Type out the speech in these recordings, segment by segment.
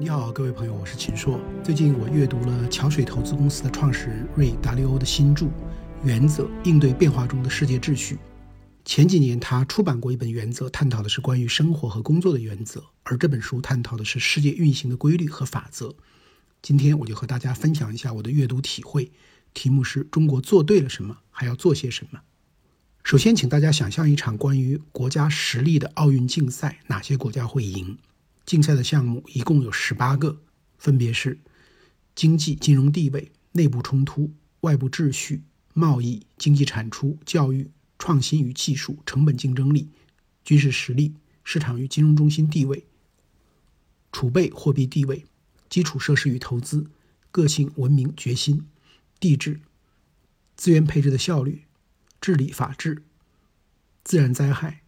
你好，各位朋友，我是秦朔。最近我阅读了桥水投资公司的创始人瑞达利欧的新著《原则：应对变化中的世界秩序》。前几年他出版过一本《原则》，探讨的是关于生活和工作的原则，而这本书探讨的是世界运行的规律和法则。今天我就和大家分享一下我的阅读体会，题目是中国做对了什么，还要做些什么。首先，请大家想象一场关于国家实力的奥运竞赛，哪些国家会赢？竞赛的项目一共有十八个，分别是经济金融地位、内部冲突、外部秩序、贸易、经济产出、教育、创新与技术、成本竞争力、军事实力、市场与金融中心地位、储备货币地位、基础设施与投资、个性文明决心、地质、资源配置的效率、治理法治、自然灾害、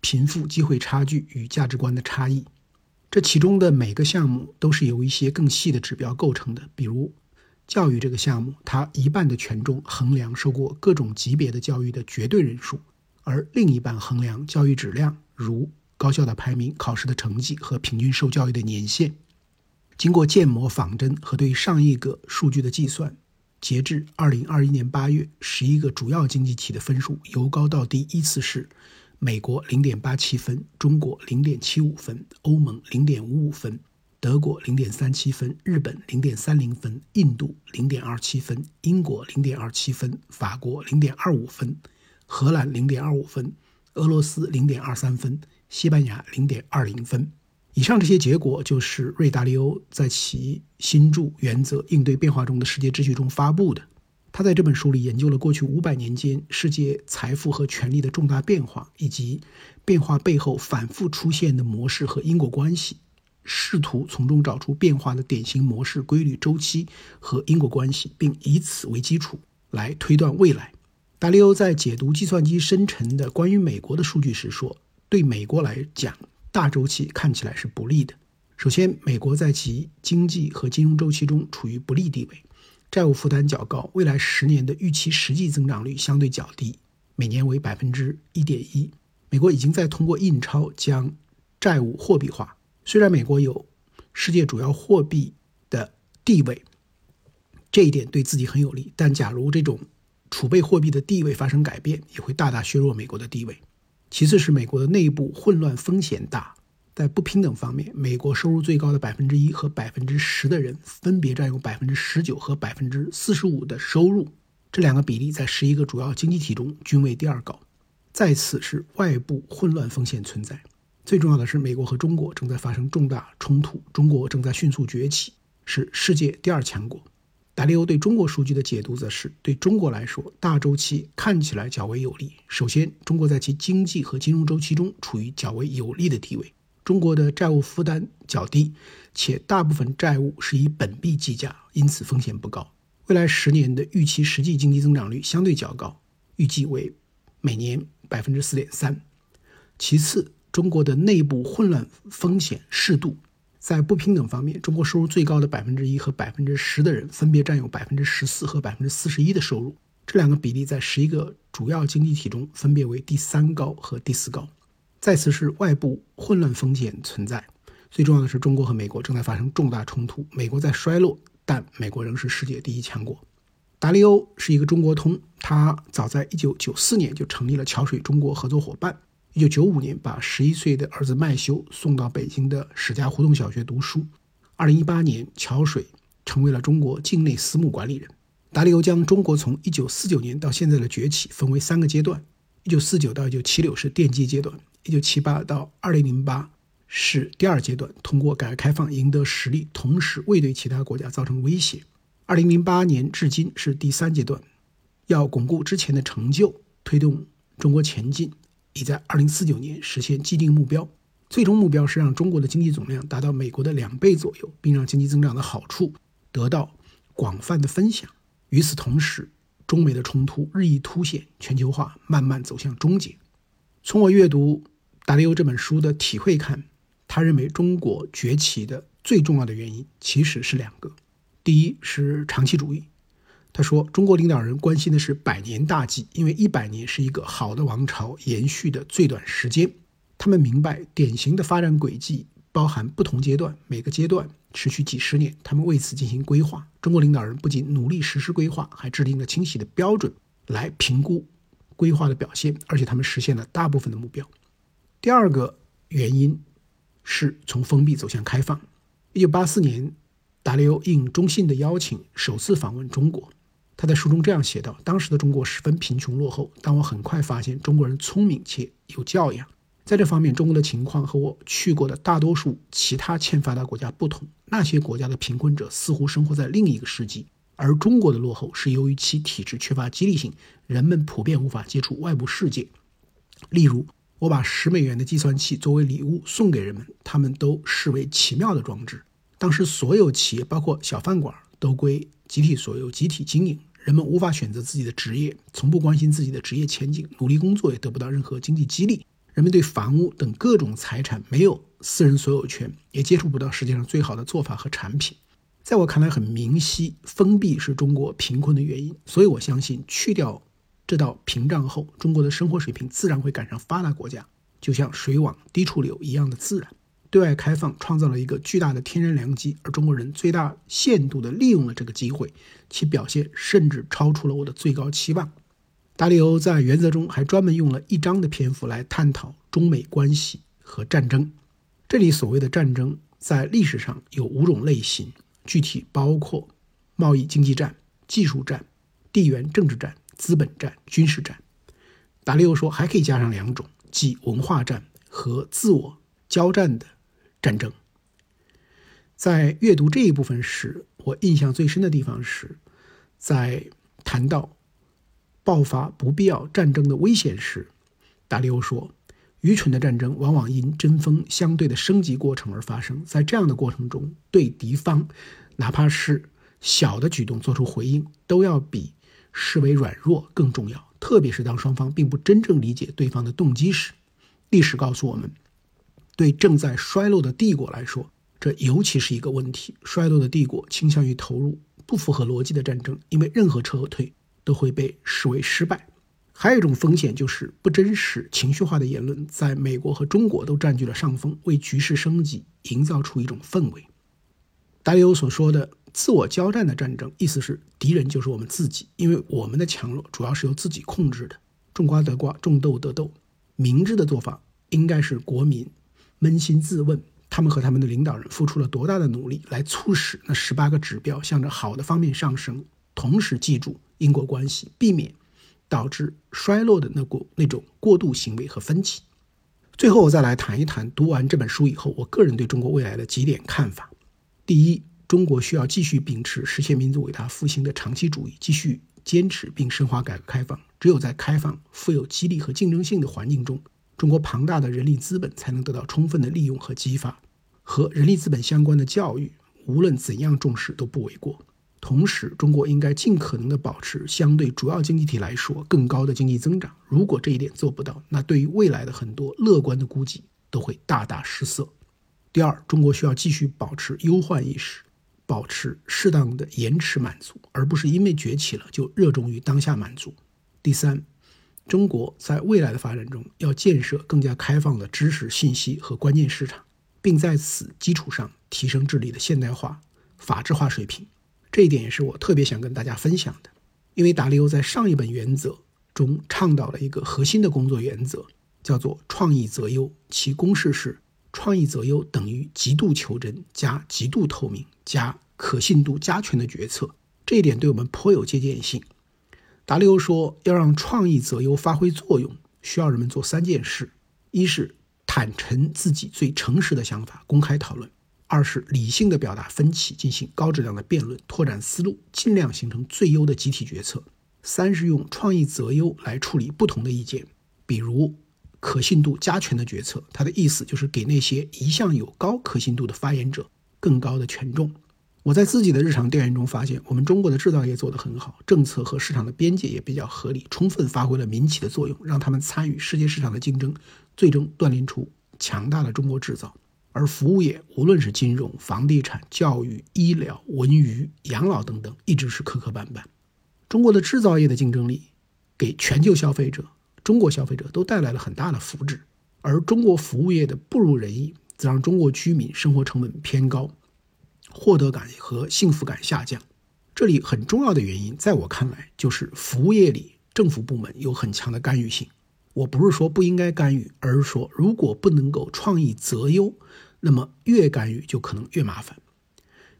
贫富机会差距与价值观的差异。这其中的每个项目都是由一些更细的指标构成的，比如教育这个项目，它一半的权重衡量受过各种级别的教育的绝对人数，而另一半衡量教育质量，如高校的排名、考试的成绩和平均受教育的年限。经过建模仿真和对上亿个数据的计算，截至二零二一年八月，十一个主要经济体的分数由高到低依次是。美国零点八七分，中国零点七五分，欧盟零点五五分，德国零点三七分，日本零点三零分，印度零点二七分，英国零点二七分，法国零点二五分，荷兰零点二五分，俄罗斯零点二三分，西班牙零点二零分。以上这些结果就是瑞达利欧在其新著《原则：应对变化中的世界秩序》中发布的。他在这本书里研究了过去五百年间世界财富和权力的重大变化，以及变化背后反复出现的模式和因果关系，试图从中找出变化的典型模式、规律、周期和因果关系，并以此为基础来推断未来。达利欧在解读计算机生成的关于美国的数据时说：“对美国来讲，大周期看起来是不利的。首先，美国在其经济和金融周期中处于不利地位。”债务负担较高，未来十年的预期实际增长率相对较低，每年为百分之一点一。美国已经在通过印钞将债务货币化。虽然美国有世界主要货币的地位，这一点对自己很有利，但假如这种储备货币的地位发生改变，也会大大削弱美国的地位。其次是美国的内部混乱风险大。在不平等方面，美国收入最高的百分之一和百分之十的人分别占有百分之十九和百分之四十五的收入，这两个比例在十一个主要经济体中均为第二高。再次是外部混乱风险存在。最重要的是，美国和中国正在发生重大冲突，中国正在迅速崛起，是世界第二强国。达利欧对中国数据的解读则是：对中国来说，大周期看起来较为有利。首先，中国在其经济和金融周期中处于较为有利的地位。中国的债务负担较低，且大部分债务是以本币计价，因此风险不高。未来十年的预期实际经济增长率相对较高，预计为每年百分之四点三。其次，中国的内部混乱风险适度。在不平等方面，中国收入最高的百分之一和百分之十的人分别占有百分之十四和百分之四十一的收入，这两个比例在十一个主要经济体中分别为第三高和第四高。再次是外部混乱风险存在，最重要的是中国和美国正在发生重大冲突，美国在衰落，但美国仍是世界第一强国。达利欧是一个中国通，他早在1994年就成立了桥水中国合作伙伴，1995年把11岁的儿子麦修送到北京的史家胡同小学读书，2018年桥水成为了中国境内私募管理人。达利欧将中国从1949年到现在的崛起分为三个阶段：1949到1976是奠基阶段。一九七八到二零零八是第二阶段，通过改革开放赢得实力，同时未对其他国家造成威胁。二零零八年至今是第三阶段，要巩固之前的成就，推动中国前进，已在二零四九年实现既定目标。最终目标是让中国的经济总量达到美国的两倍左右，并让经济增长的好处得到广泛的分享。与此同时，中美的冲突日益凸显，全球化慢慢走向终结。从我阅读。达利欧这本书的体会看，他认为中国崛起的最重要的原因其实是两个。第一是长期主义，他说中国领导人关心的是百年大计，因为一百年是一个好的王朝延续的最短时间。他们明白典型的发展轨迹包含不同阶段，每个阶段持续几十年，他们为此进行规划。中国领导人不仅努力实施规划，还制定了清晰的标准来评估规划的表现，而且他们实现了大部分的目标。第二个原因是从封闭走向开放。一九八四年，达利欧应中信的邀请首次访问中国。他在书中这样写道：“当时的中国十分贫穷落后，但我很快发现中国人聪明且有教养。在这方面，中国的情况和我去过的大多数其他欠发达国家不同。那些国家的贫困者似乎生活在另一个世纪，而中国的落后是由于其体制缺乏激励性，人们普遍无法接触外部世界。例如，我把十美元的计算器作为礼物送给人们，他们都视为奇妙的装置。当时，所有企业，包括小饭馆，都归。”集体所有，集体经营，人们无法选择自己的职业，从不关心自己的职业前景，努力工作也得不到任何经济激励。人们对房屋等各种财产没有私人所有权，也接触不到世界上最好的做法和产品。在我看来，很明晰，封闭是中国贫困的原因。所以我相信，去掉这道屏障后，中国的生活水平自然会赶上发达国家，就像水往低处流一样的自然。对外开放创造了一个巨大的天然良机，而中国人最大限度地利用了这个机会，其表现甚至超出了我的最高期望。达里欧在原则中还专门用了一章的篇幅来探讨中美关系和战争。这里所谓的战争，在历史上有五种类型，具体包括贸易经济战、技术战、地缘政治战、资本战、军事战。达利欧说，还可以加上两种，即文化战和自我交战的。战争，在阅读这一部分时，我印象最深的地方是，在谈到爆发不必要战争的危险时，达利欧说：“愚蠢的战争往往因针锋相对的升级过程而发生，在这样的过程中，对敌方哪怕是小的举动做出回应，都要比视为软弱更重要。特别是当双方并不真正理解对方的动机时，历史告诉我们。”对正在衰落的帝国来说，这尤其是一个问题。衰落的帝国倾向于投入不符合逻辑的战争，因为任何撤退都会被视为失败。还有一种风险就是不真实、情绪化的言论，在美国和中国都占据了上风，为局势升级营造出一种氛围。达里欧所说的自我交战的战争，意思是敌人就是我们自己，因为我们的强弱主要是由自己控制的。种瓜得瓜，种豆得豆。明智的做法应该是国民。扪心自问，他们和他们的领导人付出了多大的努力，来促使那十八个指标向着好的方面上升？同时记住因果关系，避免导致衰落的那过那种过度行为和分歧。最后，我再来谈一谈读完这本书以后，我个人对中国未来的几点看法。第一，中国需要继续秉持实现民族伟大复兴的长期主义，继续坚持并深化改革开放。只有在开放、富有激励和竞争性的环境中。中国庞大的人力资本才能得到充分的利用和激发，和人力资本相关的教育，无论怎样重视都不为过。同时，中国应该尽可能的保持相对主要经济体来说更高的经济增长。如果这一点做不到，那对于未来的很多乐观的估计都会大大失色。第二，中国需要继续保持忧患意识，保持适当的延迟满足，而不是因为崛起了就热衷于当下满足。第三。中国在未来的发展中，要建设更加开放的知识、信息和关键市场，并在此基础上提升治理的现代化、法治化水平。这一点也是我特别想跟大家分享的。因为达利欧在上一本原则中倡导了一个核心的工作原则，叫做“创意择优”，其公式是：创意择优等于极度求真加极度透明加可信度加权的决策。这一点对我们颇有借鉴性。达利欧说：“要让创意择优发挥作用，需要人们做三件事：一是坦诚自己最诚实的想法，公开讨论；二是理性的表达分歧，进行高质量的辩论，拓展思路，尽量形成最优的集体决策；三是用创意择优来处理不同的意见，比如可信度加权的决策。他的意思就是给那些一向有高可信度的发言者更高的权重。”我在自己的日常调研中发现，我们中国的制造业做得很好，政策和市场的边界也比较合理，充分发挥了民企的作用，让他们参与世界市场的竞争，最终锻炼出强大的中国制造。而服务业，无论是金融、房地产、教育、医疗、文娱、养老等等，一直是磕磕绊绊。中国的制造业的竞争力，给全球消费者、中国消费者都带来了很大的福祉，而中国服务业的不如人意，则让中国居民生活成本偏高，获得感和幸福感下降。这里很重要的原因，在我看来，就是服务业里政府部门有很强的干预性。我不是说不应该干预，而是说如果不能够创意择优，那么越干预就可能越麻烦。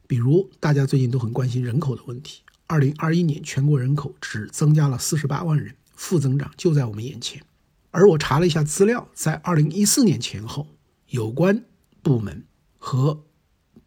比如大家最近都很关心人口的问题，二零二一年全国人口只增加了四十八万人，负增长就在我们眼前。而我查了一下资料，在二零一四年前后，有关部门和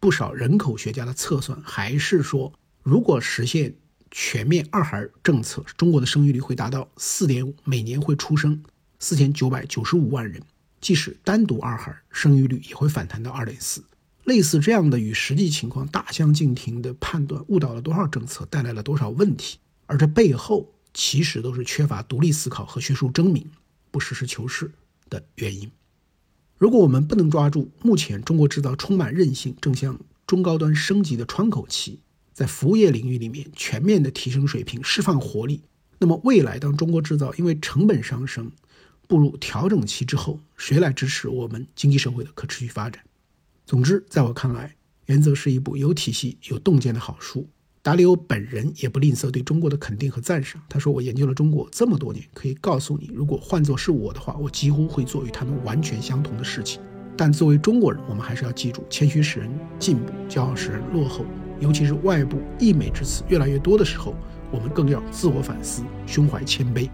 不少人口学家的测算，还是说，如果实现全面二孩政策，中国的生育率会达到四点五，每年会出生四千九百九十五万人。即使单独二孩，生育率也会反弹到二点四。类似这样的与实际情况大相径庭的判断，误导了多少政策，带来了多少问题？而这背后其实都是缺乏独立思考和学术证明。不实事求是的原因。如果我们不能抓住目前中国制造充满韧性、正向中高端升级的窗口期，在服务业领域里面全面的提升水平、释放活力，那么未来当中国制造因为成本上升步入调整期之后，谁来支持我们经济社会的可持续发展？总之，在我看来，《原则》是一部有体系、有洞见的好书。达里欧本人也不吝啬对中国的肯定和赞赏。他说：“我研究了中国这么多年，可以告诉你，如果换作是我的话，我几乎会做与他们完全相同的事情。但作为中国人，我们还是要记住：谦虚使人进步，骄傲使人落后。尤其是外部溢美之词越来越多的时候，我们更要自我反思，胸怀谦卑。”